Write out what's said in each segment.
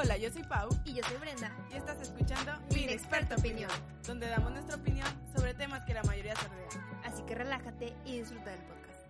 Hola, yo soy Pau Y yo soy Brenda. y estás escuchando Mi Inexperta Opinión. donde damos nuestra opinión sobre temas que la mayoría se rodean. Así que relájate y disfruta del podcast.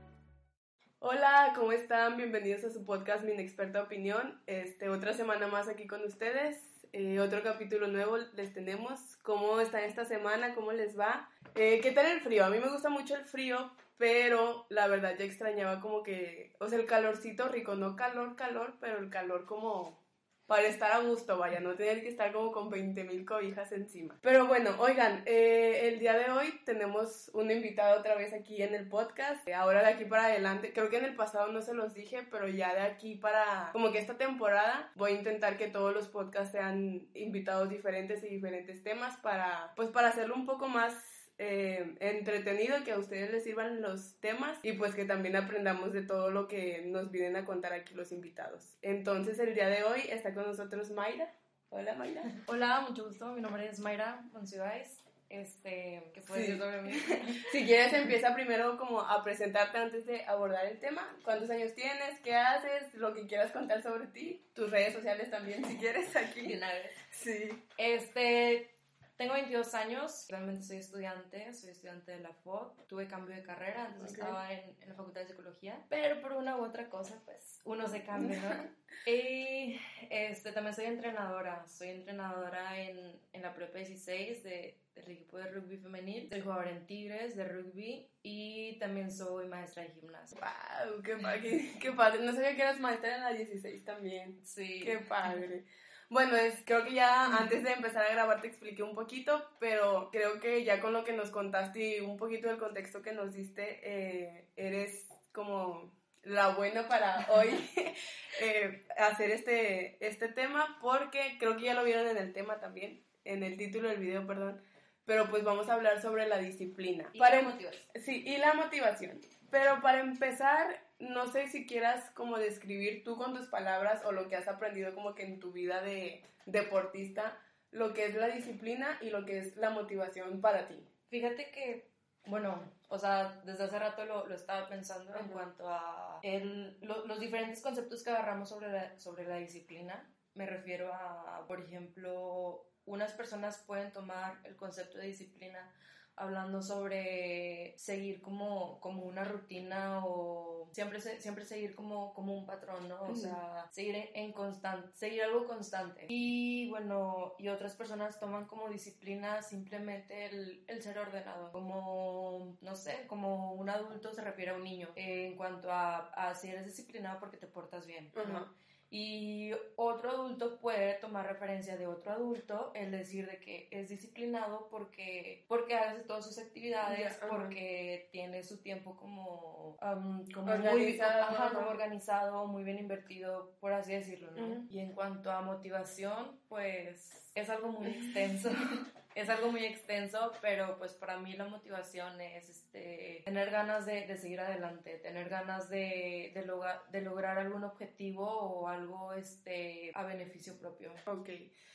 Hola, ¿cómo están? Bienvenidos a su podcast Mi Inexperta Opinión. Este, otra semana más aquí con ustedes. Eh, otro capítulo nuevo les tenemos. ¿Cómo están esta semana? ¿Cómo les va? Eh, ¿Qué tal el frío? A mí me gusta mucho el frío, pero la verdad ya extrañaba como que, o sea, el calorcito rico, no calor, calor, pero el calor como para estar a gusto, vaya, no tener que estar como con 20 mil cobijas encima. Pero bueno, oigan, eh, el día de hoy tenemos un invitado otra vez aquí en el podcast. Eh, Ahora de aquí para adelante, creo que en el pasado no se los dije, pero ya de aquí para como que esta temporada voy a intentar que todos los podcasts sean invitados diferentes y diferentes temas para, pues para hacerlo un poco más eh, entretenido, que a ustedes les sirvan los temas y pues que también aprendamos de todo lo que nos vienen a contar aquí los invitados. Entonces el día de hoy está con nosotros Mayra. Hola Mayra. Hola, mucho gusto. Mi nombre es Mayra Monsiváis. Este, ¿qué puedes Sí. decir sobre mí? Si quieres empieza primero como a presentarte antes de abordar el tema. ¿Cuántos años tienes? ¿Qué haces? Lo que quieras contar sobre ti. Tus redes sociales también si quieres De aquí. una vez. Sí. Este, tengo 22 años. Realmente soy estudiante. Soy estudiante de la FOD. Tuve cambio de carrera. Antes Ok. estaba en, en la Facultad de Psicología. Pero por una u otra cosa, pues, uno se cambia, ¿no? y este, también soy entrenadora. Soy entrenadora en, en la Prepa 16 de, del equipo de rugby femenil. Soy jugadora en Tigres de rugby. Y también soy maestra de gimnasia. Wow, qué, pa- qué, qué padre. No sabía que eras maestra en la 16 también. Sí. Qué padre. Bueno, es, creo que ya antes de empezar a grabar te expliqué un poquito, pero creo que ya con lo que nos contaste y un poquito del contexto que nos diste, eh, eres como la buena para hoy eh, hacer este, este tema, porque creo que ya lo vieron en el tema también, en el título del video, perdón, pero pues vamos a hablar sobre la disciplina. Y Para la em- motivación. Sí, y la motivación. Pero para empezar, no sé si quieras como describir tú con tus palabras o lo que has aprendido como que en tu vida de deportista, lo que es la disciplina y lo que es la motivación para ti. Fíjate que, bueno, o sea, desde hace rato lo, lo estaba pensando en Ajá. cuanto a el- lo- los diferentes conceptos que agarramos sobre la, sobre la disciplina. Me refiero a, por ejemplo, unas personas pueden tomar el concepto de disciplina hablando sobre seguir como, como una rutina o siempre, siempre seguir como, como un patrón, ¿no? O sea, seguir en, en constante, seguir algo constante. Y bueno, y otras personas toman como disciplina simplemente el, el ser ordenado, como, no sé, como un adulto se refiere a un niño eh, en cuanto a, a si eres disciplinado porque te portas bien, ¿no? Y otro adulto puede tomar referencia de otro adulto, el decir de que es disciplinado porque, porque hace todas sus actividades, porque tiene su tiempo como, am, como Organizado, muy, ajá, como organizado, muy bien invertido, por así decirlo, ¿no? Y en cuanto a motivación, pues es algo muy extenso. Es algo muy extenso, pero pues para mí la motivación es este, tener ganas de, de seguir adelante, tener ganas de, de, loga- de lograr algún objetivo o algo este, a beneficio propio. Ok.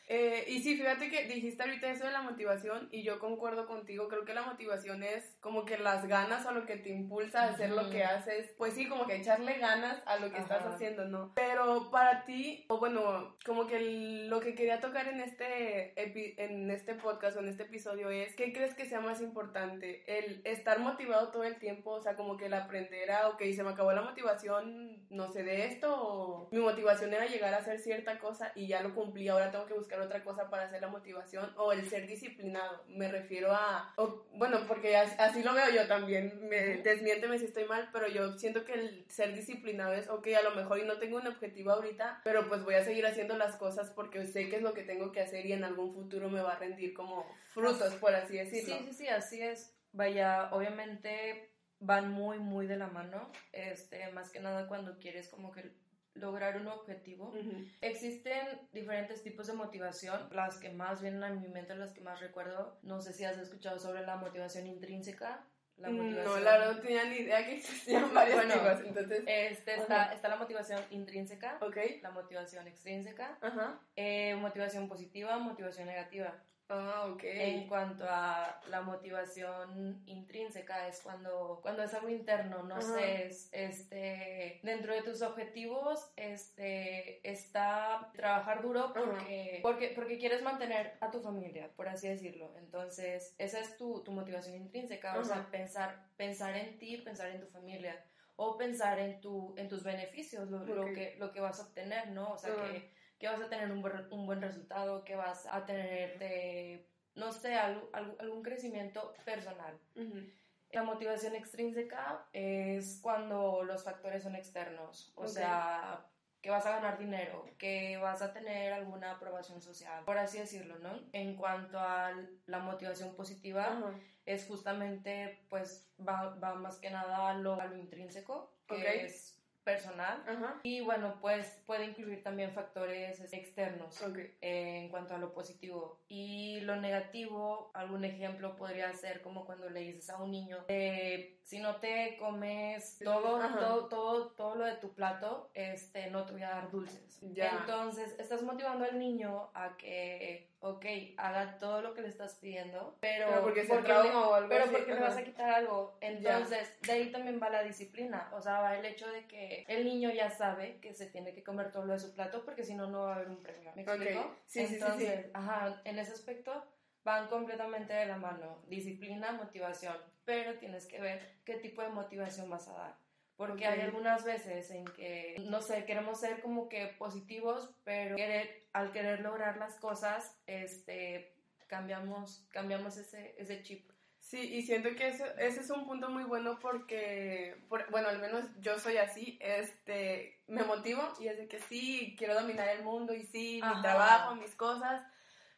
Eh, y sí, fíjate que dijiste ahorita eso de la motivación y yo concuerdo contigo, creo que la motivación es como que las ganas o lo que te impulsa a hacer lo Ujú. que haces, pues sí, como que echarle ganas a lo que estás Ajá. haciendo, ¿no? Pero para ti, o bueno, como que lo que quería tocar en este, epi- en este podcast o en este episodio es, ¿qué crees que sea más importante? El estar motivado todo el tiempo, o sea, como que el aprender a, ok, se me acabó la motivación, no sé, de esto, o mi motivación era llegar a hacer cierta cosa y ya lo cumplí, ahora tengo que buscar otra cosa para hacer la motivación, o el ser disciplinado, me refiero a, o- bueno, porque as- así lo veo yo también, me, desmiénteme si estoy mal, pero yo siento que el ser disciplinado es, ok, a lo mejor y no tengo un objetivo ahorita, pero pues voy a seguir haciendo las cosas porque sé que es lo que tengo que hacer y en algún futuro me va a rendir como frutos, por así decirlo. Sí, sí, sí, así es. Vaya, obviamente van muy, muy de la mano, este, más que nada cuando quieres como que lograr un objetivo. Existen diferentes tipos de motivación, las que más vienen a mi mente, las que más recuerdo. No sé si has escuchado sobre la motivación intrínseca. La No, motivación... la verdad no tenía ni idea que existían varios Bueno, tipos, entonces... Este, está, Ajá. está la motivación intrínseca, Ok, la motivación extrínseca, ajá, eh, motivación positiva, motivación negativa. Ah, ok. En cuanto a la motivación intrínseca, es cuando, cuando es algo interno, no Ajá. sé, es, este, dentro de tus objetivos este, está trabajar duro porque, porque, porque quieres mantener a tu familia, por así decirlo. Entonces, esa es tu, tu motivación intrínseca, o sea, Ajá. pensar, pensar en ti, pensar en tu familia. O pensar en, tu, en tus beneficios, lo, lo Ok. que, lo que vas a obtener, ¿no? O sea, Ajá. que, que vas a tener un buen, un buen resultado, que vas a tener, de, no sé, algo- algún crecimiento personal. Ujú. La motivación extrínseca es cuando los factores son externos, o Ok. sea, que vas a ganar dinero, que vas a tener alguna aprobación social, por así decirlo, ¿no? En cuanto a la motivación positiva, Ajá. es justamente, pues, va, va más que nada a lo, a lo intrínseco, que Ok. es personal. Ajá. Y bueno, pues puede incluir también factores externos eh, en cuanto a lo positivo. Y lo negativo, algún ejemplo podría ser como cuando le dices a un niño, eh, si no te comes todo, todo, todo, todo lo de tu plato, este, no te voy a dar dulces. Ya. Entonces, estás motivando al niño a que, ok, haga todo lo que le estás pidiendo, pero, Pero porque le- o algo pero así, porque le vas a quitar algo. Entonces, de ahí también va la disciplina. O sea, va el hecho de que el niño ya sabe que se tiene que comer todo lo de su plato porque si no, no va a haber un premio. ¿Me Ok. explico? Sí, sí, sí, sí. Entonces, ajá, en ese aspecto van completamente de la mano. Disciplina, motivación. Pero tienes que ver qué tipo de motivación vas a dar. Porque hay algunas veces en que, no sé, queremos ser como que positivos, pero querer, al querer lograr las cosas, este, cambiamos, cambiamos ese, ese chip. Sí, y siento que ese, ese es un punto muy bueno porque, por- bueno, al menos yo soy así, este, me motivo y es de que sí, quiero dominar el mundo y sí, mi Ajá. trabajo, mis cosas,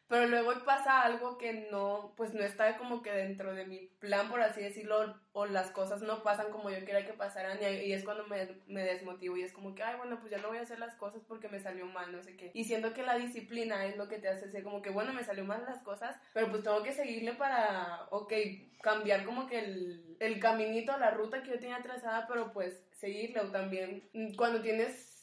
pero luego pasa algo que no, pues no está como que dentro de mi plan, por así decirlo, o las cosas no pasan como yo quería que pasaran y, es cuando me, me desmotivo y es como que, ay, bueno, pues ya no voy a hacer las cosas porque me salió mal, no sé qué. Y siento que la disciplina es lo que te hace ser como que, bueno, me salió mal las cosas, pero pues tengo que seguirle para, ok, cambiar como que el, el caminito, la ruta que yo tenía trazada, pero pues seguirle o también mm, cuando tienes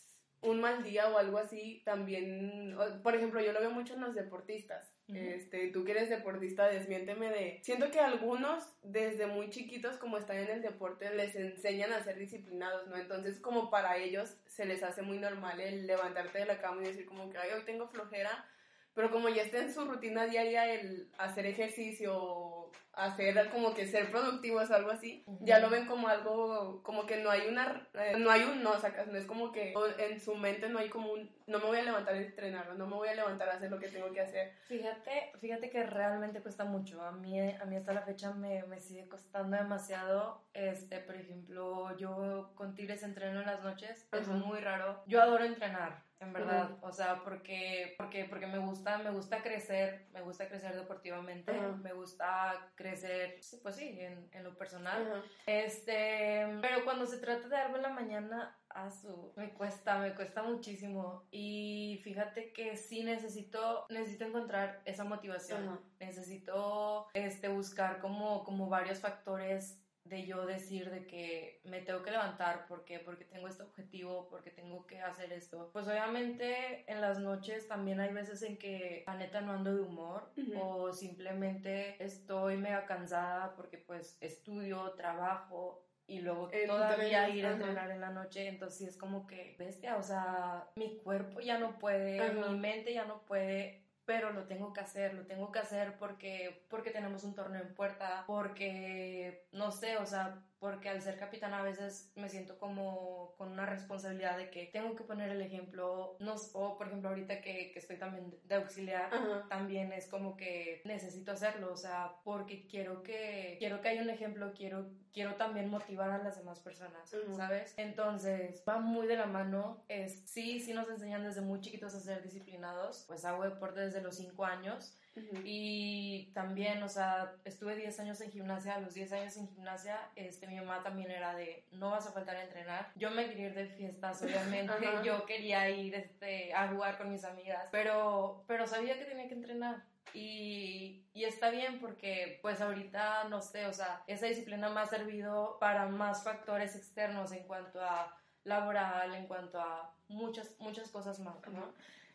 un mal día o algo así, también, por ejemplo, yo lo veo mucho en los deportistas. Este, tú que eres deportista, desmiénteme de... Siento que algunos desde muy chiquitos, como están en el deporte, les enseñan a ser disciplinados, ¿no? Entonces, como para ellos se les hace muy normal el levantarte de la cama y decir como que, ay, hoy tengo flojera, pero como ya está en su rutina diaria el hacer ejercicio, hacer como que ser productivos algo así, ya lo ven como algo, como que no hay una, eh, no hay un no, sacas, no es como que en su mente no hay como un, no me voy a levantar a entrenar, no me voy a levantar a hacer lo que tengo que hacer. Fíjate, fíjate que realmente cuesta mucho. A mí, a mí hasta la fecha me, me sigue costando demasiado. Este, por ejemplo, yo con Tigres entreno en las noches. Es Ajá. muy raro. Yo adoro entrenar, en verdad. O sea, porque, porque, porque me gusta, me gusta crecer, me gusta crecer deportivamente, me gusta crecer, sí, pues sí, en, en lo personal. Este, pero cuando se trata de algo en la mañana, a su, me cuesta, me cuesta muchísimo. Y fíjate que sí necesito, necesito encontrar esa motivación. Necesito, este, buscar como, como varios factores de yo decir de que me tengo que levantar porque porque tengo este objetivo porque tengo que hacer esto. Pues obviamente en las noches también hay veces en que la neta no ando de humor o simplemente estoy mega cansada porque pues estudio trabajo y luego todavía Entrenas, ir a entrenar en la noche. Entonces es como que bestia o sea mi cuerpo ya no puede Ajá. mi mente ya no puede pero lo tengo que hacer, lo tengo que hacer porque, porque tenemos un torneo en puerta, porque, no sé, o sea, porque al ser capitana a veces me siento como con una responsabilidad de que tengo que poner el ejemplo, no, o por ejemplo ahorita que, que estoy también de auxiliar, Ajá. también es como que necesito hacerlo, o sea, porque quiero que quiero que haya un ejemplo, quiero quiero también motivar a las demás personas, Ujú. ¿sabes? Entonces, va muy de la mano, es sí, sí nos enseñan desde muy chiquitos a ser disciplinados, pues hago deporte desde los 5 años Ujú. y también, o sea, estuve 10 años en gimnasia, a los 10 años en gimnasia, este, mi mamá también era de, no vas a faltar a entrenar. Yo me quería ir de fiestas, obviamente, Ajá. yo quería ir este, a jugar con mis amigas, pero, pero sabía que tenía que entrenar. Y, y está bien porque pues ahorita no sé, o sea, esa disciplina me ha servido para más factores externos en cuanto a laboral, en cuanto a muchas, muchas cosas más, ¿no?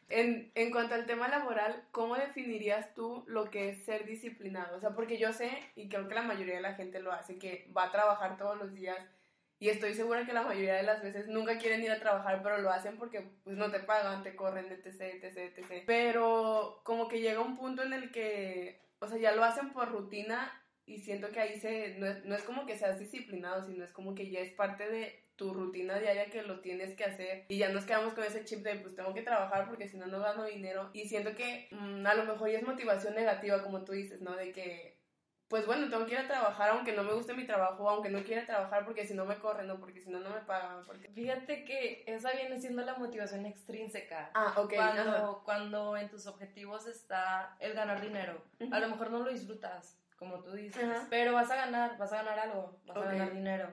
En, en cuanto al tema laboral, ¿cómo definirías tú lo que es ser disciplinado? O sea, porque yo sé, y creo que la mayoría de la gente lo hace, que va a trabajar todos los días y estoy segura que la mayoría de las veces nunca quieren ir a trabajar, pero lo hacen porque pues no te pagan, te corren, etc, etc, etc. Pero como que llega un punto en el que, o sea, ya lo hacen por rutina y siento que ahí se, no es, no es como que seas disciplinado, sino es como que ya es parte de tu rutina diaria que lo tienes que hacer y ya nos quedamos con ese chip de pues tengo que trabajar porque si no no gano dinero y siento que mm, a lo mejor ya es motivación negativa como tú dices, ¿no? De que pues bueno, tengo que ir a trabajar aunque no me guste mi trabajo, aunque no quiera trabajar porque si no me corren o porque si no no me pagan. Porque... Fíjate que esa viene siendo la motivación extrínseca. Ah, ok. Cuando, cuando en tus objetivos está el ganar dinero. A lo mejor no lo disfrutas, como tú dices, pero vas a ganar, vas a ganar algo, vas a ganar dinero.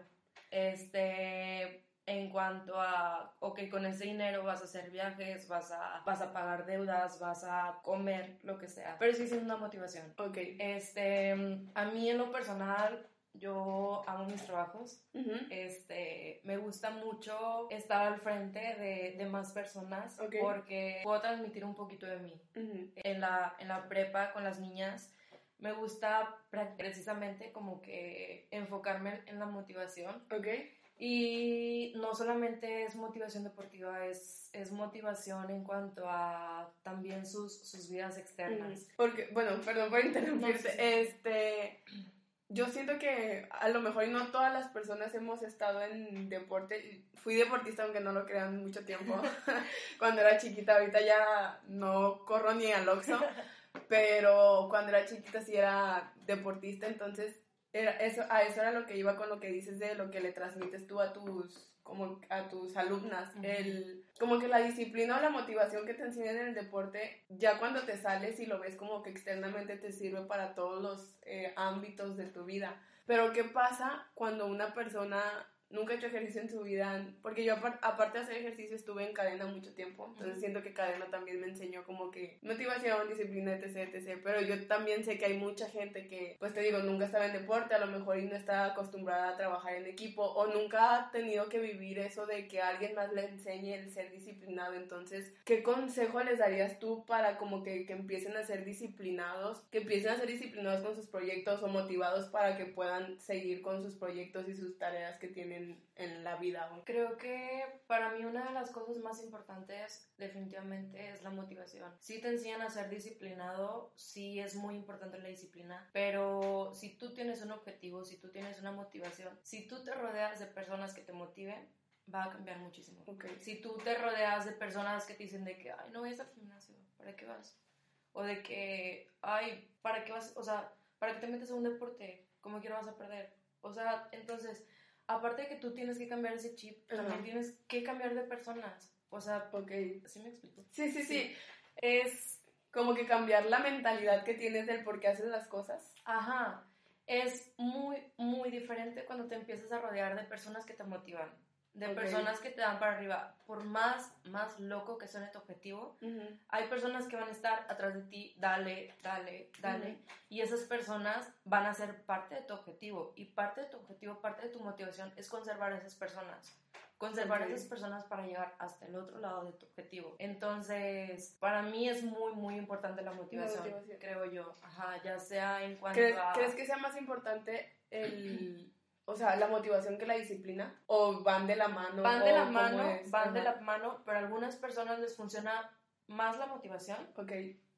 Este, en cuanto a, ok, con ese dinero vas a hacer viajes, vas a, vas a pagar deudas, vas a comer, lo que sea. Pero sí siendo una motivación. Ok. Este, a mí en lo personal, yo amo mis trabajos. Este, me gusta mucho estar al frente de, de más personas porque puedo transmitir un poquito de mí. en, la, en la prepa con las niñas me gusta precisamente como que enfocarme en la motivación. Ok. Y no solamente es motivación deportiva, es, es motivación en cuanto a también sus, sus vidas externas. Porque, bueno, perdón por interrumpirte, este, yo siento que a lo mejor no todas las personas hemos estado en deporte, fui deportista aunque no lo crean mucho tiempo, cuando era chiquita, ahorita ya no corro ni al Oxxo, pero cuando era chiquita sí era deportista, entonces era eso, a eso era lo que iba con lo que dices de lo que le transmites tú a tus como a tus alumnas, el, como que la disciplina o la motivación que te enseñan en el deporte, ya cuando te sales y lo ves como que externamente te sirve para todos los eh, ámbitos de tu vida. Pero ¿qué pasa cuando una persona nunca he hecho ejercicio en su vida, porque yo aparte de hacer ejercicio estuve en cadena mucho tiempo, entonces siento que cadena también me enseñó como que motivación, disciplina, etc, etc, pero yo también sé que hay mucha gente que, pues te digo, nunca estaba en deporte, a lo mejor y no está acostumbrada a trabajar en equipo, o nunca ha tenido que vivir eso de que alguien más le enseñe el ser disciplinado, entonces, ¿qué consejo les darías tú para como que, que empiecen a ser disciplinados, que empiecen a ser disciplinados con sus proyectos o motivados para que puedan seguir con sus proyectos y sus tareas que tienen en, la vida. Creo que para mí una de las cosas más importantes definitivamente es la motivación. Si te enseñan a ser disciplinado, sí es muy importante la disciplina, pero si tú tienes un objetivo, si tú tienes una motivación, si tú te rodeas de personas que te motiven, va a cambiar muchísimo. Okay. Si tú te rodeas de personas que te dicen de que, ay, no vayas al gimnasio, ¿para qué vas? O de que, ay, ¿para qué vas? O sea, ¿para qué te metes a un deporte? ¿Cómo quiero vas a perder? O sea, entonces, aparte de que tú tienes que cambiar ese chip, también tienes que cambiar de personas. O sea, porque... ¿Sí me explico? Sí, sí, sí, Es como que cambiar la mentalidad que tienes del por qué haces las cosas. Ajá. Es muy, muy diferente cuando te empiezas a rodear de personas que te motivan de personas que te dan para arriba. Por más, más loco que suene tu objetivo, hay personas que van a estar atrás de ti, dale, dale, dale. Y esas personas van a ser parte de tu objetivo. Y parte de tu objetivo, parte de tu motivación es conservar a esas personas. Conservar a esas personas para llegar hasta el otro lado de tu objetivo. Entonces, para mí es muy, muy importante la motivación, creo yo. Ajá, ya sea en cuanto a... ¿Crees que sea más importante el o sea, la motivación que la disciplina o van de la mano. Van de la mano, van de la mano, pero a algunas personas les funciona más la motivación. Ok.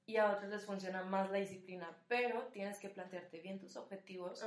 Y a otras les funciona más la disciplina, pero tienes que plantearte bien tus objetivos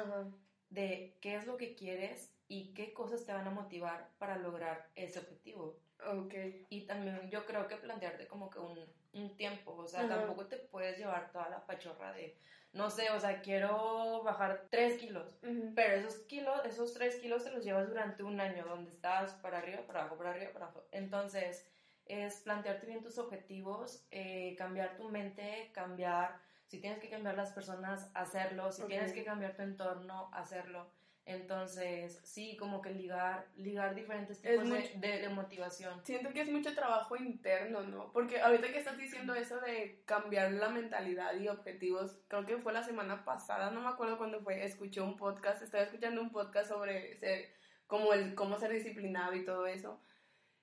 de qué es lo que quieres y qué cosas te van a motivar para lograr ese objetivo. Ok. Y también yo creo que plantearte como que un, un tiempo, o sea, tampoco te puedes llevar toda la pachorra de no sé, o sea, quiero bajar 3 kilos, pero esos kilos, esos 3 kilos te los llevas durante un año, donde estás para arriba, para abajo, para arriba, para abajo. Entonces, es plantearte bien tus objetivos, eh, cambiar tu mente, cambiar, si tienes que cambiar las personas, hacerlo, si tienes que cambiar tu entorno, hacerlo. Entonces, sí, como que ligar, ligar diferentes tipos de, motivación. Siento que es mucho trabajo interno, ¿no? Porque ahorita que estás diciendo eso de cambiar la mentalidad y objetivos, creo que fue la semana pasada, no me acuerdo cuándo fue, escuché un podcast, estaba escuchando un podcast sobre ser, como el, cómo ser disciplinado y todo eso.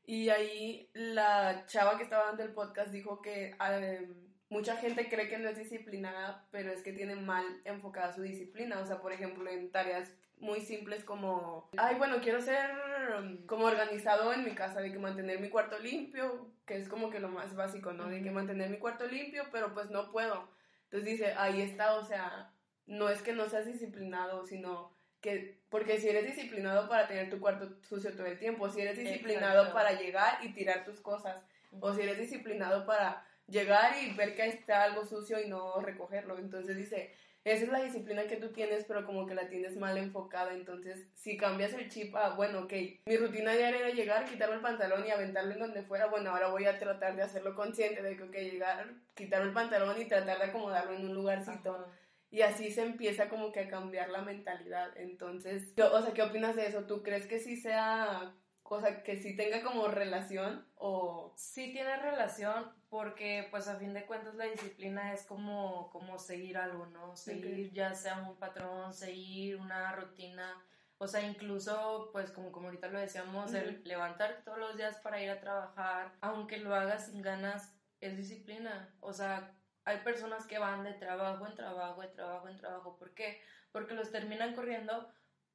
Y ahí la chava que estaba dando el podcast dijo que eh, mucha gente cree que no es disciplinada, pero es que tiene mal enfocada su disciplina. O sea, por ejemplo, en tareas muy simples como, ay, bueno, quiero ser um, como organizado en mi casa, de que mantener mi cuarto limpio, que es como que lo más básico, ¿no? De que mantener mi cuarto limpio, pero pues no puedo. Entonces dice, ahí está, o sea, no es que no seas disciplinado, sino que, porque si eres disciplinado para tener tu cuarto sucio todo el tiempo, si eres disciplinado para llegar y tirar tus cosas, o si eres disciplinado para llegar y ver que está algo sucio y no recogerlo. Entonces dice, esa es la disciplina que tú tienes, pero como que la tienes mal enfocada. Entonces, si cambias el chip a, bueno, ok, mi rutina diaria era llegar, quitarme el pantalón y aventarlo en donde fuera, bueno, ahora voy a tratar de hacerlo consciente de que, ok, llegar, quitarme el pantalón y tratar de acomodarlo en un lugarcito. Y así se empieza como que a cambiar la mentalidad. Entonces, o sea, ¿qué opinas de eso? ¿Tú crees que sí sea cosa que sí tenga como relación o... Sí tiene relación porque pues a fin de cuentas la disciplina es como, como seguir algo, ¿no? Seguir ya sea un patrón, seguir una rutina, o sea, incluso pues como, como ahorita lo decíamos, el levantar todos los días para ir a trabajar, aunque lo hagas sin ganas, es disciplina, o sea, hay personas que van de trabajo en trabajo, de trabajo en trabajo. ¿Por qué? Porque los terminan corriendo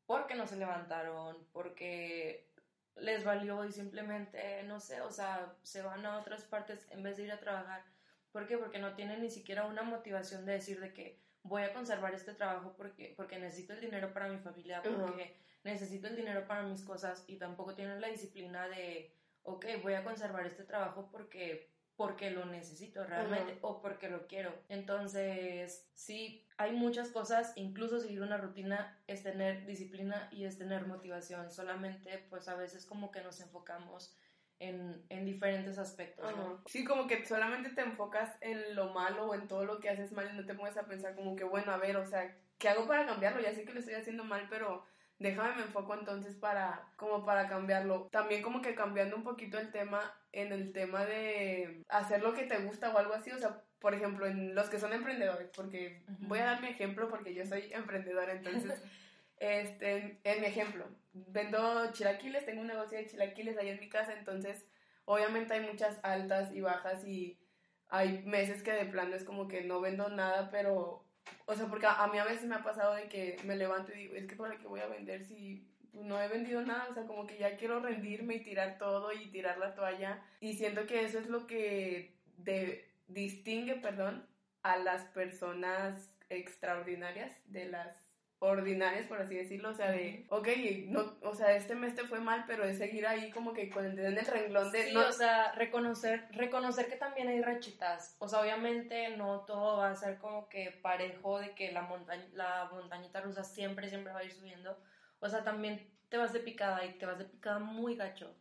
porque no se levantaron, porque les valió y simplemente, no sé, o sea, se van a otras partes en vez de ir a trabajar. ¿Por qué? Porque no tienen ni siquiera una motivación de decir de que voy a conservar este trabajo porque, porque necesito el dinero para mi familia, porque necesito el dinero para mis cosas y tampoco tienen la disciplina de, ok, voy a conservar este trabajo porque porque lo necesito realmente o porque lo quiero. Entonces, sí, hay muchas cosas, incluso seguir una rutina es tener disciplina y es tener motivación. Solamente, pues a veces como que nos enfocamos en, en diferentes aspectos. Sí, como que solamente te enfocas en lo malo o en todo lo que haces mal y no te pones a pensar como que, bueno, a ver, o sea, ¿qué hago para cambiarlo? Ya sé que lo estoy haciendo mal, pero déjame me enfoco entonces para como para cambiarlo. También como que cambiando un poquito el tema en el tema de hacer lo que te gusta o algo así, o sea, por ejemplo, en los que son emprendedores, porque voy a dar mi ejemplo porque yo soy emprendedora, entonces este en mi ejemplo, vendo chilaquiles, tengo un negocio de chilaquiles ahí en mi casa, entonces obviamente hay muchas altas y bajas y hay meses que de plano es como que no vendo nada, pero o sea, porque a, mí a veces me ha pasado de que me levanto y digo, es que para qué voy a vender si no he vendido nada, o sea, como que ya quiero rendirme y tirar todo y tirar la toalla. Y siento que eso es lo que de, distingue, perdón, a las personas extraordinarias de las ordinarias, por así decirlo, o sea, de, ok, no, o sea, este mes te fue mal, pero es seguir ahí como que con el en el renglón de... Sí, o sea, reconocer, reconocer que también hay rachitas, o sea, obviamente no todo va a ser como que parejo de que la, montaña, la montañita rusa siempre, siempre va a ir subiendo, o sea, también te vas de picada y te vas de picada muy gacho,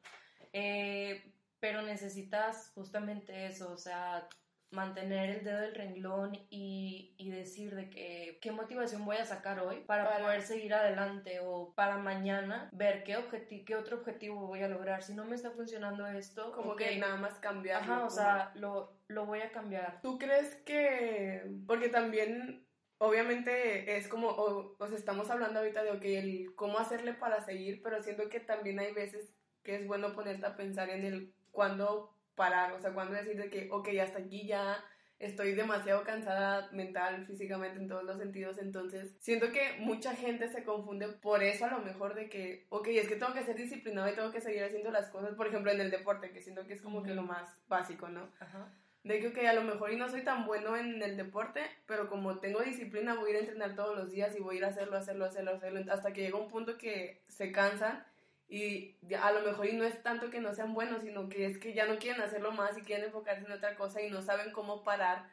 eh, pero necesitas justamente eso, o sea, mantener el dedo del renglón y, y, decir de que qué motivación voy a sacar hoy para, poder seguir adelante o para mañana ver qué, objetivo, qué otro objetivo voy a lograr. Si no me está funcionando esto, como que nada más cambiar. Ajá, o sea, lo, lo voy a cambiar. ¿Tú crees que, porque también obviamente es como, o, o sea, estamos hablando ahorita de, ok, el cómo hacerle para seguir, pero siento que también hay veces que es bueno ponerte a pensar en el cuándo parar, o sea, cuando decir de que, ok, hasta aquí ya estoy demasiado cansada mental, físicamente, en todos los sentidos, entonces siento que mucha gente se confunde por eso a lo mejor de que, ok, es que tengo que ser disciplinado y tengo que seguir haciendo las cosas, por ejemplo, en el deporte, que siento que es como que lo más básico, ¿no? Ajá. De que, ok, a lo mejor y no soy tan bueno en el deporte, pero como tengo disciplina, voy a ir a entrenar todos los días y voy a ir a hacerlo, hacerlo, hacerlo, hacerlo, hasta que llega un punto que se cansan y a lo mejor y no es tanto que no sean buenos, sino que es que ya no quieren hacerlo más y quieren enfocarse en otra cosa y no saben cómo parar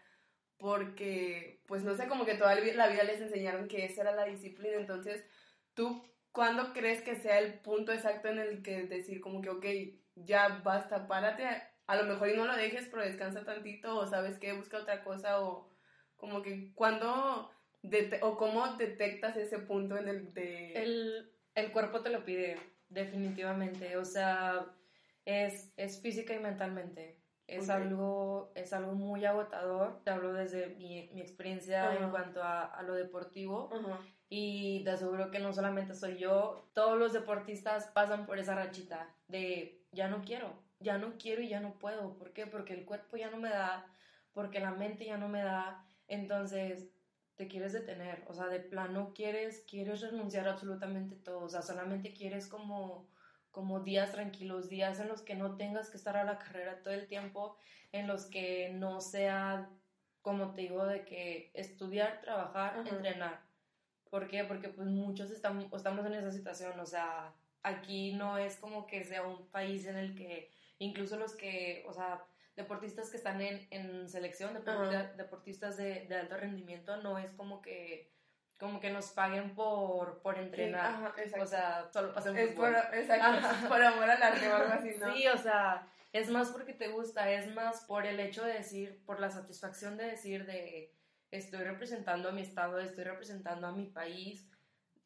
porque, pues no sé, como que toda la vida les enseñaron que esa era la disciplina. Entonces, ¿tú cuándo crees que sea el punto exacto en el que decir como que, ok, ya basta, párate? A lo mejor y no lo dejes, pero descansa tantito o sabes que busca otra cosa o como que cuando o cómo detectas ese punto en el de... El, el cuerpo te lo pide definitivamente. O sea, es, es física y mentalmente. Es, algo, es algo muy agotador. Te hablo desde mi, mi experiencia en cuanto a, a, lo deportivo. Y te aseguro que no solamente soy yo, todos los deportistas pasan por esa rachita de ya no quiero. ya no quiero y ya no puedo. ¿Por qué? Porque el cuerpo ya no me da, porque la mente ya no me da. Entonces, te quieres detener, o sea, de plano quieres, quieres renunciar a absolutamente todo, o sea, solamente quieres como, como días tranquilos, días en los que no tengas que estar a la carrera todo el tiempo, en los que no sea, como te digo, de que estudiar, trabajar, Ajá. entrenar. ¿Por qué? Porque pues muchos estamos, estamos en esa situación, o sea, aquí no es como que sea un país en el que incluso los que, o sea, deportistas que están en, en selección, deporti- Ajá. deportistas de, de alto rendimiento, no es como que, como que nos paguen por, por Sí, entrenar. ajá, o sea, solo pasen es por, exacto, por amor al arte o algo así, ¿no? Sí, o sea, es más porque te gusta, es más por el hecho de decir, por la satisfacción de decir de estoy representando a mi estado, estoy representando a mi país,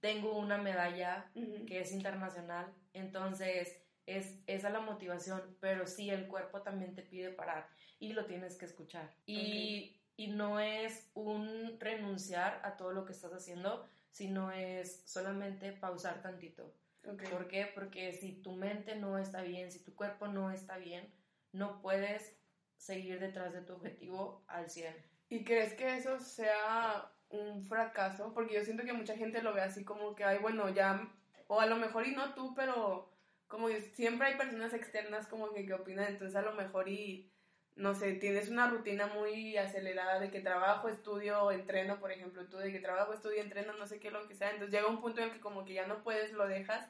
tengo una medalla que es internacional, entonces es esa la motivación, pero sí el cuerpo también te pide parar y lo tienes que escuchar. Y, y no es un renunciar a todo lo que estás haciendo, sino es solamente pausar tantito. Ok. ¿Por qué? Porque si tu mente no está bien, si tu cuerpo no está bien, no puedes seguir detrás de tu objetivo al 100. ¿Y crees que eso sea un fracaso? Porque yo siento que mucha gente lo ve así como que, ay, bueno, ya, o a lo mejor y no tú, pero como siempre hay personas externas como que, que opinan, entonces a lo mejor y, no sé, tienes una rutina muy acelerada de que trabajo, estudio, entreno, por ejemplo, tú de que trabajo, estudio, entreno, no sé qué, lo que sea, entonces llega un punto en el que como que ya no puedes, lo dejas.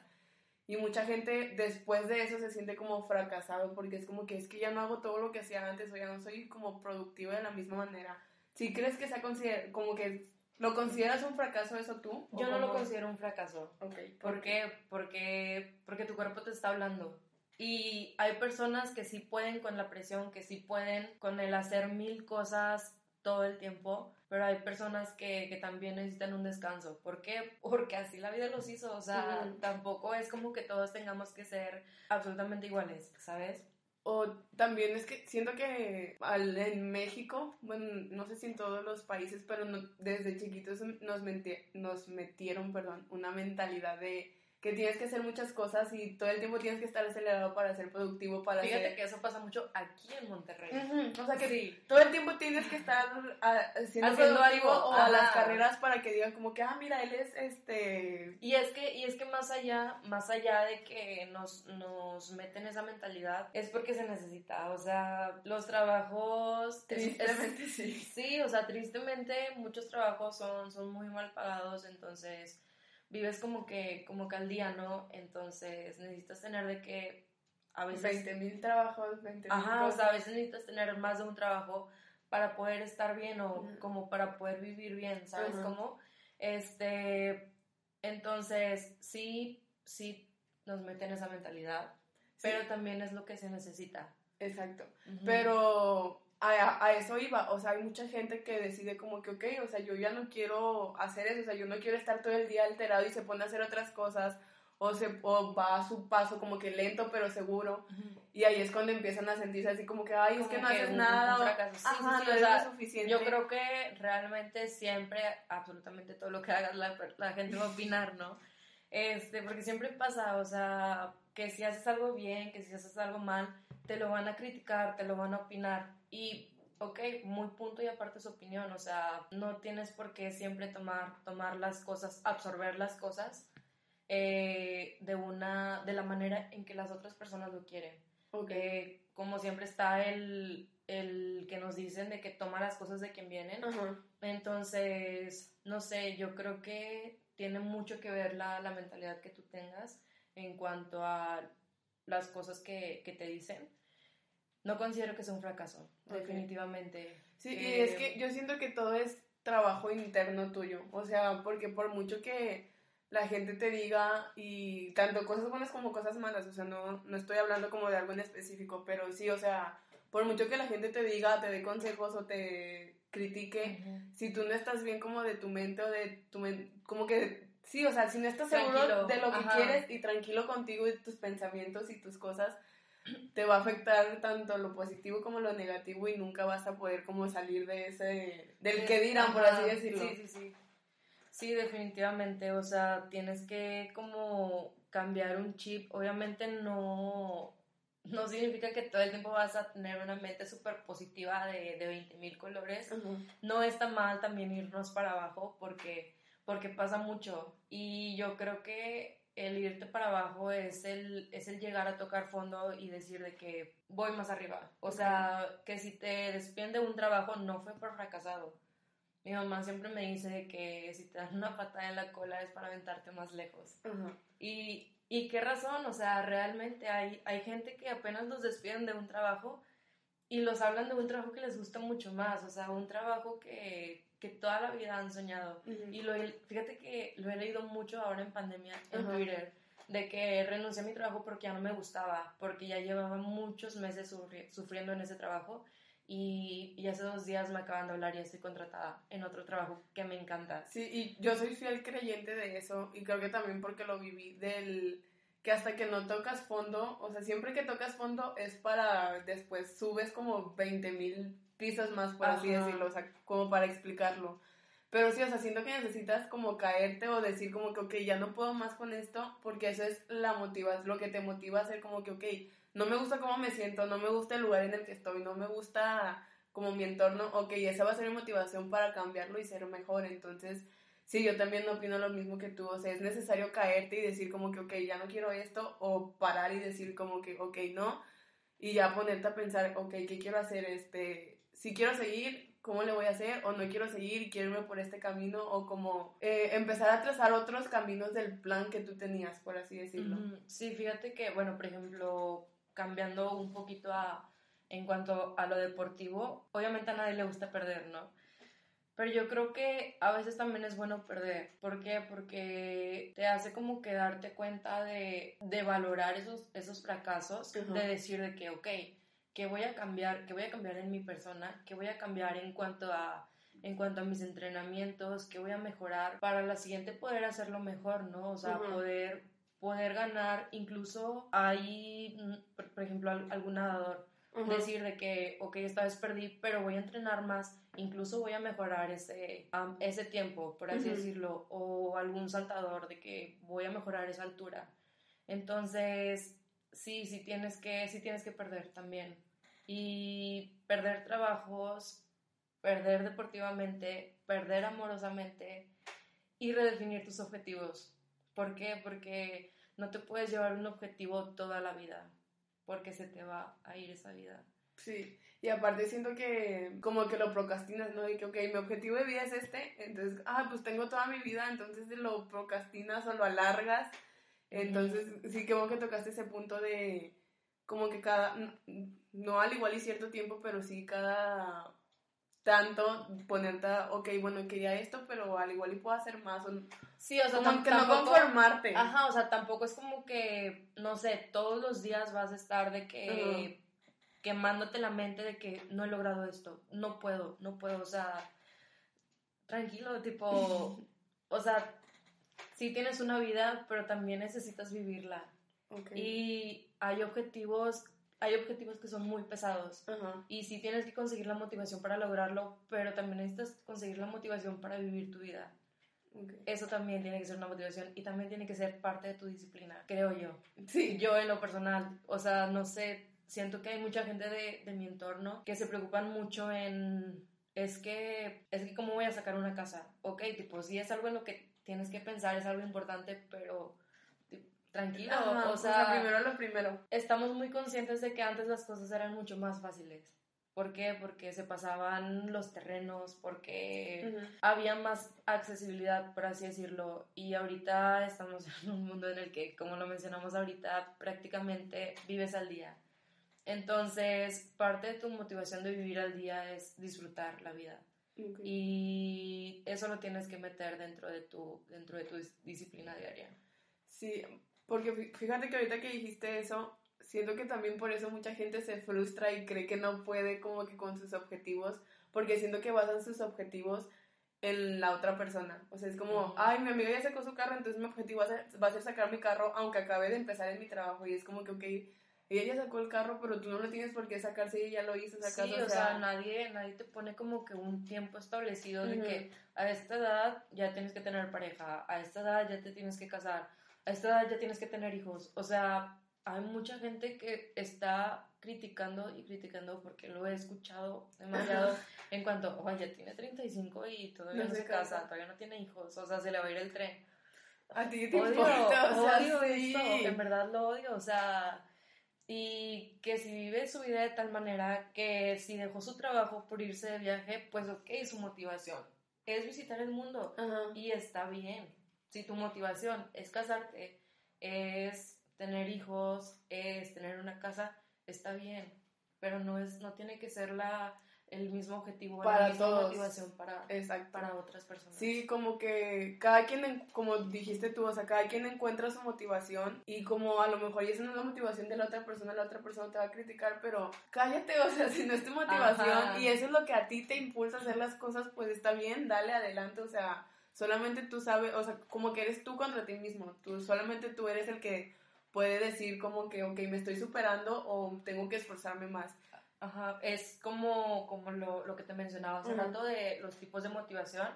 Y mucha gente después de eso se siente como fracasado porque es como que es que ya no hago todo lo que hacía antes o ya no soy como productivo de la misma manera. Si crees que sea como que lo consideras un fracaso eso tú? ¿O Yo no lo considero un fracaso. Ok. ¿Por qué? Porque, porque tu cuerpo te está hablando. Y hay personas que sí pueden con la presión, que sí pueden con el hacer mil cosas todo el tiempo, pero hay personas que, que también necesitan un descanso. ¿Por qué? Porque así la vida los hizo. O sea, tampoco es como que todos tengamos que ser absolutamente iguales, ¿sabes? O también es que siento que al- en México, bueno, no sé si en todos los países, pero no- desde chiquitos nos, nos metieron, perdón, una mentalidad de que tienes que hacer muchas cosas y todo el tiempo tienes que estar acelerado para ser productivo, para Fíjate ser... que eso pasa mucho aquí en Monterrey. O sea que Sí. todo el tiempo tienes que estar ah, siendo Haciendo algo, o a las carreras para que digan como que, ah, mira, él es este... Y es que, y es que más allá, más allá de que nos, nos meten esa mentalidad, es porque se necesita. O sea, los trabajos. Tristemente es- sí. Sí, o sea, tristemente muchos trabajos son, son muy mal pagados, entonces vives como que, como que al día, ¿no? Entonces necesitas tener de que a veces 20 mil trabajos, 20 mil Ajá, o cosas. sea, a veces necesitas tener más de un trabajo para poder estar bien o como para poder vivir bien, ¿sabes cómo? Este, entonces, sí, sí nos meten esa mentalidad, Sí, pero también es lo que se necesita. Exacto. Pero a, a eso iba, o sea, hay mucha gente que decide como que, ok, o sea, yo ya no quiero hacer eso, o sea, yo no quiero estar todo el día alterado y se pone a hacer otras cosas, o, se, o va a su paso como que lento pero seguro, Ujú. y ahí es cuando empiezan a sentirse así como que, ay, es que no que haces un- nada, un o, fracaso. Sí, ajá, sí, sí, no o sea, suficiente. Yo creo que realmente siempre, absolutamente todo lo que hagas, la, la gente va a opinar, ¿no? Este, porque siempre pasa, o sea, que si haces algo bien, que si haces algo mal, te lo van a criticar, te lo van a opinar. Y, ok, muy punto y aparte su opinión, o sea, no tienes por qué siempre tomar, tomar las cosas, absorber las cosas eh, de una, de la manera en que las otras personas lo quieren. Ok. Eh, como siempre está el, el que nos dicen de que toma las cosas de quien vienen. Entonces, no sé, yo creo que tiene mucho que ver la, la mentalidad que tú tengas en cuanto a las cosas que, que te dicen. No considero que sea un fracaso, definitivamente. Sí, y Eh, es que yo siento que todo es trabajo interno tuyo, o sea, porque por mucho que la gente te diga y tanto cosas buenas como cosas malas, o sea, no, no estoy hablando como de algo en específico, pero sí, o sea, por mucho que la gente te diga, te dé consejos o te critique, si tú no estás bien como de tu mente o de tu mente, como que, sí, o sea, si no estás Tranquilo, seguro de lo que ajá. quieres y tranquilo contigo y tus pensamientos y tus cosas, te va a afectar tanto lo positivo como lo negativo y nunca vas a poder como salir de ese, del Sí, que dirán, por ajá, así decirlo. Sí, sí, sí. Sí, definitivamente. O sea, tienes que como cambiar un chip. Obviamente no, no significa que todo el tiempo vas a tener una mente súper positiva de, de 20 mil colores. No está mal también irnos para abajo porque, porque pasa mucho. Y yo creo que el irte para abajo es el, es el llegar a tocar fondo y decir de que voy más arriba. O sea, que si te despiden de un trabajo no fue por fracasado. Mi mamá siempre me dice que si te dan una patada en la cola es para aventarte más lejos. Y, y, qué razón, o sea, realmente hay, hay gente que apenas los despiden de un trabajo y los hablan de un trabajo que les gusta mucho más, o sea, un trabajo que, que toda la vida han soñado. Y lo, fíjate que lo he leído mucho ahora en pandemia en Twitter, de que renuncié a mi trabajo porque ya no me gustaba, porque ya llevaba muchos meses sufriendo en ese trabajo. Y, y, hace dos días me acaban de hablar y estoy contratada en otro trabajo que me encanta. Sí, y yo soy fiel creyente de eso y creo que también porque lo viví del que hasta que no tocas fondo, o sea, siempre que tocas fondo es para después subes como 20 mil pisos más, por así decirlo, o sea, como para explicarlo. Pero sí, o sea, siento que necesitas como caerte o decir como que, ok, ya no puedo más con esto, porque eso es la motiva, lo que te motiva a hacer como que, ok, no me gusta cómo me siento, no me gusta el lugar en el que estoy, no me gusta como mi entorno, ok, esa va a ser mi motivación para cambiarlo y ser mejor. Entonces, sí, yo también opino lo mismo que tú, o sea, es necesario caerte y decir como que, ok, ya no quiero esto, o parar y decir como que, ok, no, y ya ponerte a pensar, ok, ¿qué quiero hacer? Este, si quiero seguir, ¿cómo le voy a hacer? O no quiero seguir, quiero irme por este camino, o como eh, empezar a trazar otros caminos del plan que tú tenías, por así decirlo. Sí, fíjate que, bueno, por ejemplo, cambiando un poquito a, en cuanto a lo deportivo, obviamente a nadie le gusta perder, ¿no? Pero yo creo que a veces también es bueno perder. ¿Por qué? Porque te hace como que darte cuenta de, de valorar esos, esos fracasos, de decir de que, ok, ¿Qué voy a cambiar? ¿Qué voy a cambiar en mi persona? ¿Qué voy a cambiar en cuanto a en cuanto a mis entrenamientos, ¿Qué voy a mejorar para la siguiente poder hacerlo mejor, ¿no? O sea, poder poder ganar, incluso hay, mm, por, ejemplo, algún nadador, decir de que, ok, esta vez perdí, pero voy a entrenar más, incluso voy a mejorar ese, ese tiempo, por así decirlo, o algún saltador de que voy a mejorar esa altura. Entonces, sí, sí tienes que, sí tienes que perder también. Y perder trabajos, perder deportivamente, perder amorosamente y redefinir tus objetivos. ¿Por qué? Porque no te puedes llevar un objetivo toda la vida, porque se te va a ir esa vida. Sí, y aparte siento que como que lo procrastinas, ¿no? Y que, ok, mi objetivo de vida es este, entonces, ah, pues tengo toda mi vida, entonces lo procrastinas o lo alargas entonces, sí, como que tocaste ese punto de como que cada, no al igual y cierto tiempo, pero sí cada tanto ponerte, ok, bueno, quería esto, pero al igual y puedo hacer más. sí, o sea, como que no conformarte. Ajá, o sea, tampoco es como que, no sé, todos los días vas a estar de que quemándote la mente de que no he logrado esto, no puedo, no puedo, o sea, tranquilo, tipo, o sea, sí tienes una vida, pero también necesitas vivirla. Y hay objetivos, hay objetivos que son muy pesados. Y sí tienes que conseguir la motivación para lograrlo, pero también necesitas conseguir la motivación para vivir tu vida. Eso también tiene que ser una motivación y también tiene que ser parte de tu disciplina, creo yo. Sí. Yo en lo personal, o sea, no sé, siento que hay mucha gente de, de mi entorno que se preocupan mucho en es que, es que cómo voy a sacar una casa. Ok, tipo, si es algo en lo que tienes que pensar, es algo importante, pero tranquilo, o, sea, primero lo primero. Estamos muy conscientes de que antes las cosas eran mucho más fáciles. ¿Por qué? Porque se pasaban los terrenos, porque había más accesibilidad, por así decirlo. Y ahorita estamos en un mundo en el que, como lo mencionamos ahorita, prácticamente vives al día. Entonces, parte de tu motivación de vivir al día es disfrutar la vida. Y eso lo tienes que meter dentro de tu, dentro de tu disciplina diaria. Sí, porque fíjate que ahorita que dijiste eso, siento que también por eso mucha gente se frustra y cree que no puede como que con sus objetivos, porque siento que basan sus objetivos en la otra persona. O sea, es como, ay, mi amiga ya sacó su carro, entonces mi objetivo va a, ser, va a ser sacar mi carro aunque acabe de empezar en mi trabajo. Y es como que, ok, ella sacó el carro, pero tú no lo tienes por qué sacar si ella lo hizo sacar. Sí, o, sea, nadie, nadie te pone como que un tiempo establecido de que a esta edad ya tienes que tener pareja, a esta edad ya te tienes que casar, a esta edad ya tienes que tener hijos. O sea, hay mucha gente que está criticando y criticando porque lo he escuchado demasiado en cuanto, oye, tiene 35 y todavía No no, se se casa, casa. todavía no tiene hijos, o sea, se le va a ir el tren. A ti te Odio, importa, o sea, odio sí. eso, en verdad lo odio, o sea, y que si vive su vida de tal manera que si dejó su trabajo por irse de viaje, pues ok, su motivación es visitar el mundo Ajá. y está bien. Si tu motivación es casarte, es tener hijos, es tener una casa, está bien, pero no es no tiene que ser la el mismo objetivo, Para la misma todos. motivación para Exacto. para otras personas. Sí, como que cada quien, en- como dijiste tú, o sea, cada quien encuentra su motivación y como a lo mejor y esa no es la motivación de la otra persona, la otra persona te va a criticar, pero cállate, o sea, si no es tu motivación Ajá. y eso es lo que a ti te impulsa a hacer las cosas, pues está bien, dale adelante, o sea, solamente tú sabes, o sea, como que eres tú contra ti mismo, tú solamente tú eres el que puede decir como que, ok, me estoy superando o tengo que esforzarme más. Ajá, es como, como lo, lo que te mencionaba hace Ujú. rato de los tipos de motivación.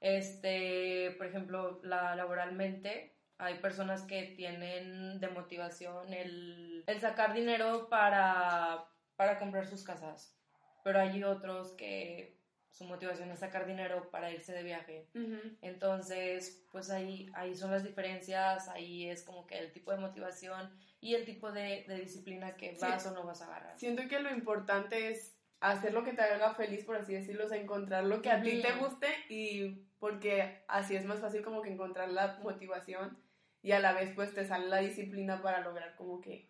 Este, por ejemplo, la, laboralmente, hay personas que tienen de motivación el, el sacar dinero para, para comprar sus casas, pero hay otros que su motivación es sacar dinero para irse de viaje. Entonces, pues ahí, ahí son las diferencias, ahí es como que el tipo de motivación y el tipo de, de disciplina que Sí. vas o no vas a agarrar. Siento que lo importante es hacer lo que te haga feliz, por así decirlo, o sea, encontrar lo que a ti te guste y porque así es más fácil como que encontrar la motivación y a la vez pues te sale la disciplina para lograr como que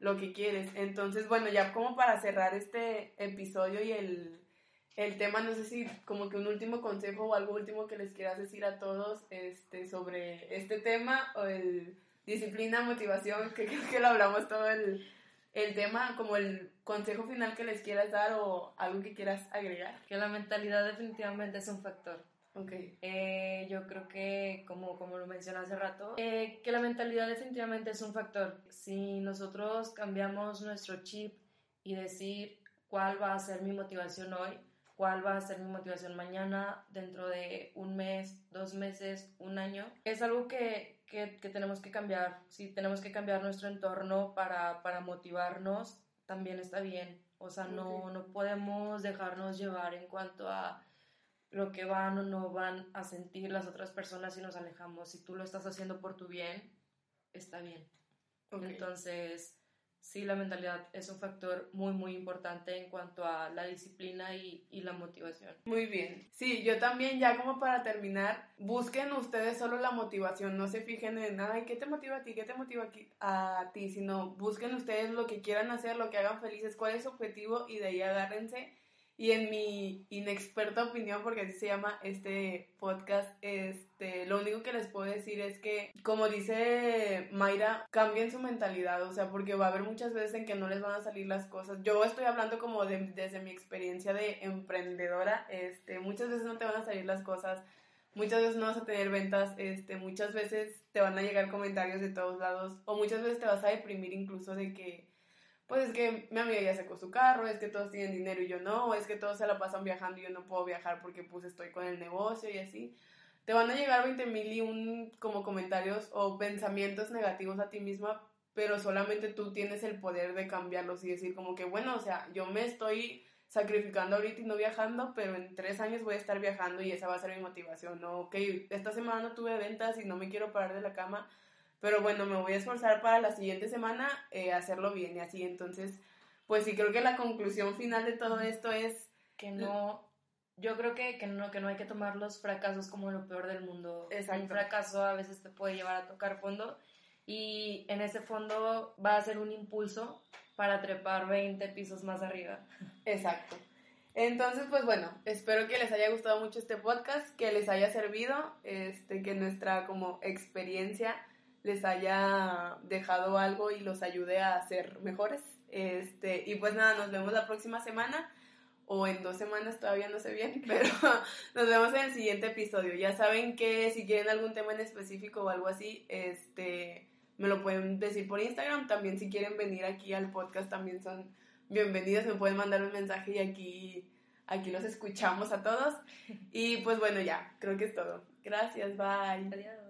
lo que quieres. Entonces, bueno, ya como para cerrar este episodio y el, el tema, no sé si como que un último consejo o algo último que les quieras decir a todos este, sobre este tema o el disciplina, motivación, que creo que lo hablamos todo el, el tema, como el consejo final que les quieras dar o algo que quieras agregar. Que la mentalidad definitivamente es un factor. Ok. Eh, yo creo que, como, como lo mencioné hace rato, eh, que la mentalidad definitivamente es un factor. Si nosotros cambiamos nuestro chip y decir cuál va a ser mi motivación hoy, cuál va a ser mi motivación mañana, dentro de un mes, dos meses, un año, es algo que, que, que tenemos que cambiar. Si tenemos que cambiar nuestro entorno para, para motivarnos, también está bien. O sea, no, Ok. no podemos dejarnos llevar en cuanto a lo que van o no van a sentir las otras personas si nos alejamos. Si tú lo estás haciendo por tu bien, está bien. ok. Entonces, sí, la mentalidad es un factor muy, muy importante en cuanto a la disciplina y, y la motivación. Muy bien. Sí, yo también ya como para terminar, busquen ustedes solo la motivación, no se fijen en, ay, ¿qué te motiva a ti? ¿Qué te motiva a ti? Sino busquen ustedes lo que quieran hacer, lo que hagan felices, cuál es su objetivo y de ahí agárrense. Y en mi inexperta opinión, porque así se llama este podcast, este, lo único que les puedo decir es que, como dice Mayra, cambien su mentalidad, o sea, porque va a haber muchas veces en que no les van a salir las cosas. Yo estoy hablando como de- desde mi experiencia de emprendedora, este, muchas veces no te van a salir las cosas, muchas veces no vas a tener ventas, este, muchas veces te van a llegar comentarios de todos lados, o muchas veces te vas a deprimir incluso de que pues es que mi amiga ya sacó su carro, es que todos tienen dinero y yo no, es que todos se la pasan viajando y yo no puedo viajar porque pues estoy con el negocio y así. Te van a llegar 20 mil y un como comentarios o pensamientos negativos a ti misma, pero solamente tú tienes el poder de cambiarlos y decir como que bueno, o sea, yo me estoy sacrificando ahorita y no viajando, pero en tres años voy a estar viajando y esa va a ser mi motivación, ¿no? Ok, esta semana no tuve ventas y no me quiero parar de la cama, pero bueno, me voy a esforzar para la siguiente semana eh, hacerlo bien y así. Entonces, pues sí, creo que la conclusión final de todo esto es, Que no, yo creo que, que, no, que no hay que tomar los fracasos como lo peor del mundo. Exacto. Un fracaso a veces te puede llevar a tocar fondo y en ese fondo va a ser un impulso para trepar 20 pisos más arriba. exacto. Entonces, pues bueno, espero que les haya gustado mucho este podcast, que les haya servido, este, que nuestra como experiencia les haya dejado algo y los ayude a ser mejores. Este, y pues nada, nos vemos la próxima semana o en dos semanas, todavía no sé bien, pero nos vemos en el siguiente episodio. Ya saben que si quieren algún tema en específico o algo así, este, me lo pueden decir por Instagram. También si quieren venir aquí al podcast, también son bienvenidos. Me pueden mandar un mensaje y aquí, aquí los escuchamos a todos. Y pues bueno, ya, creo que es todo. Gracias, bye.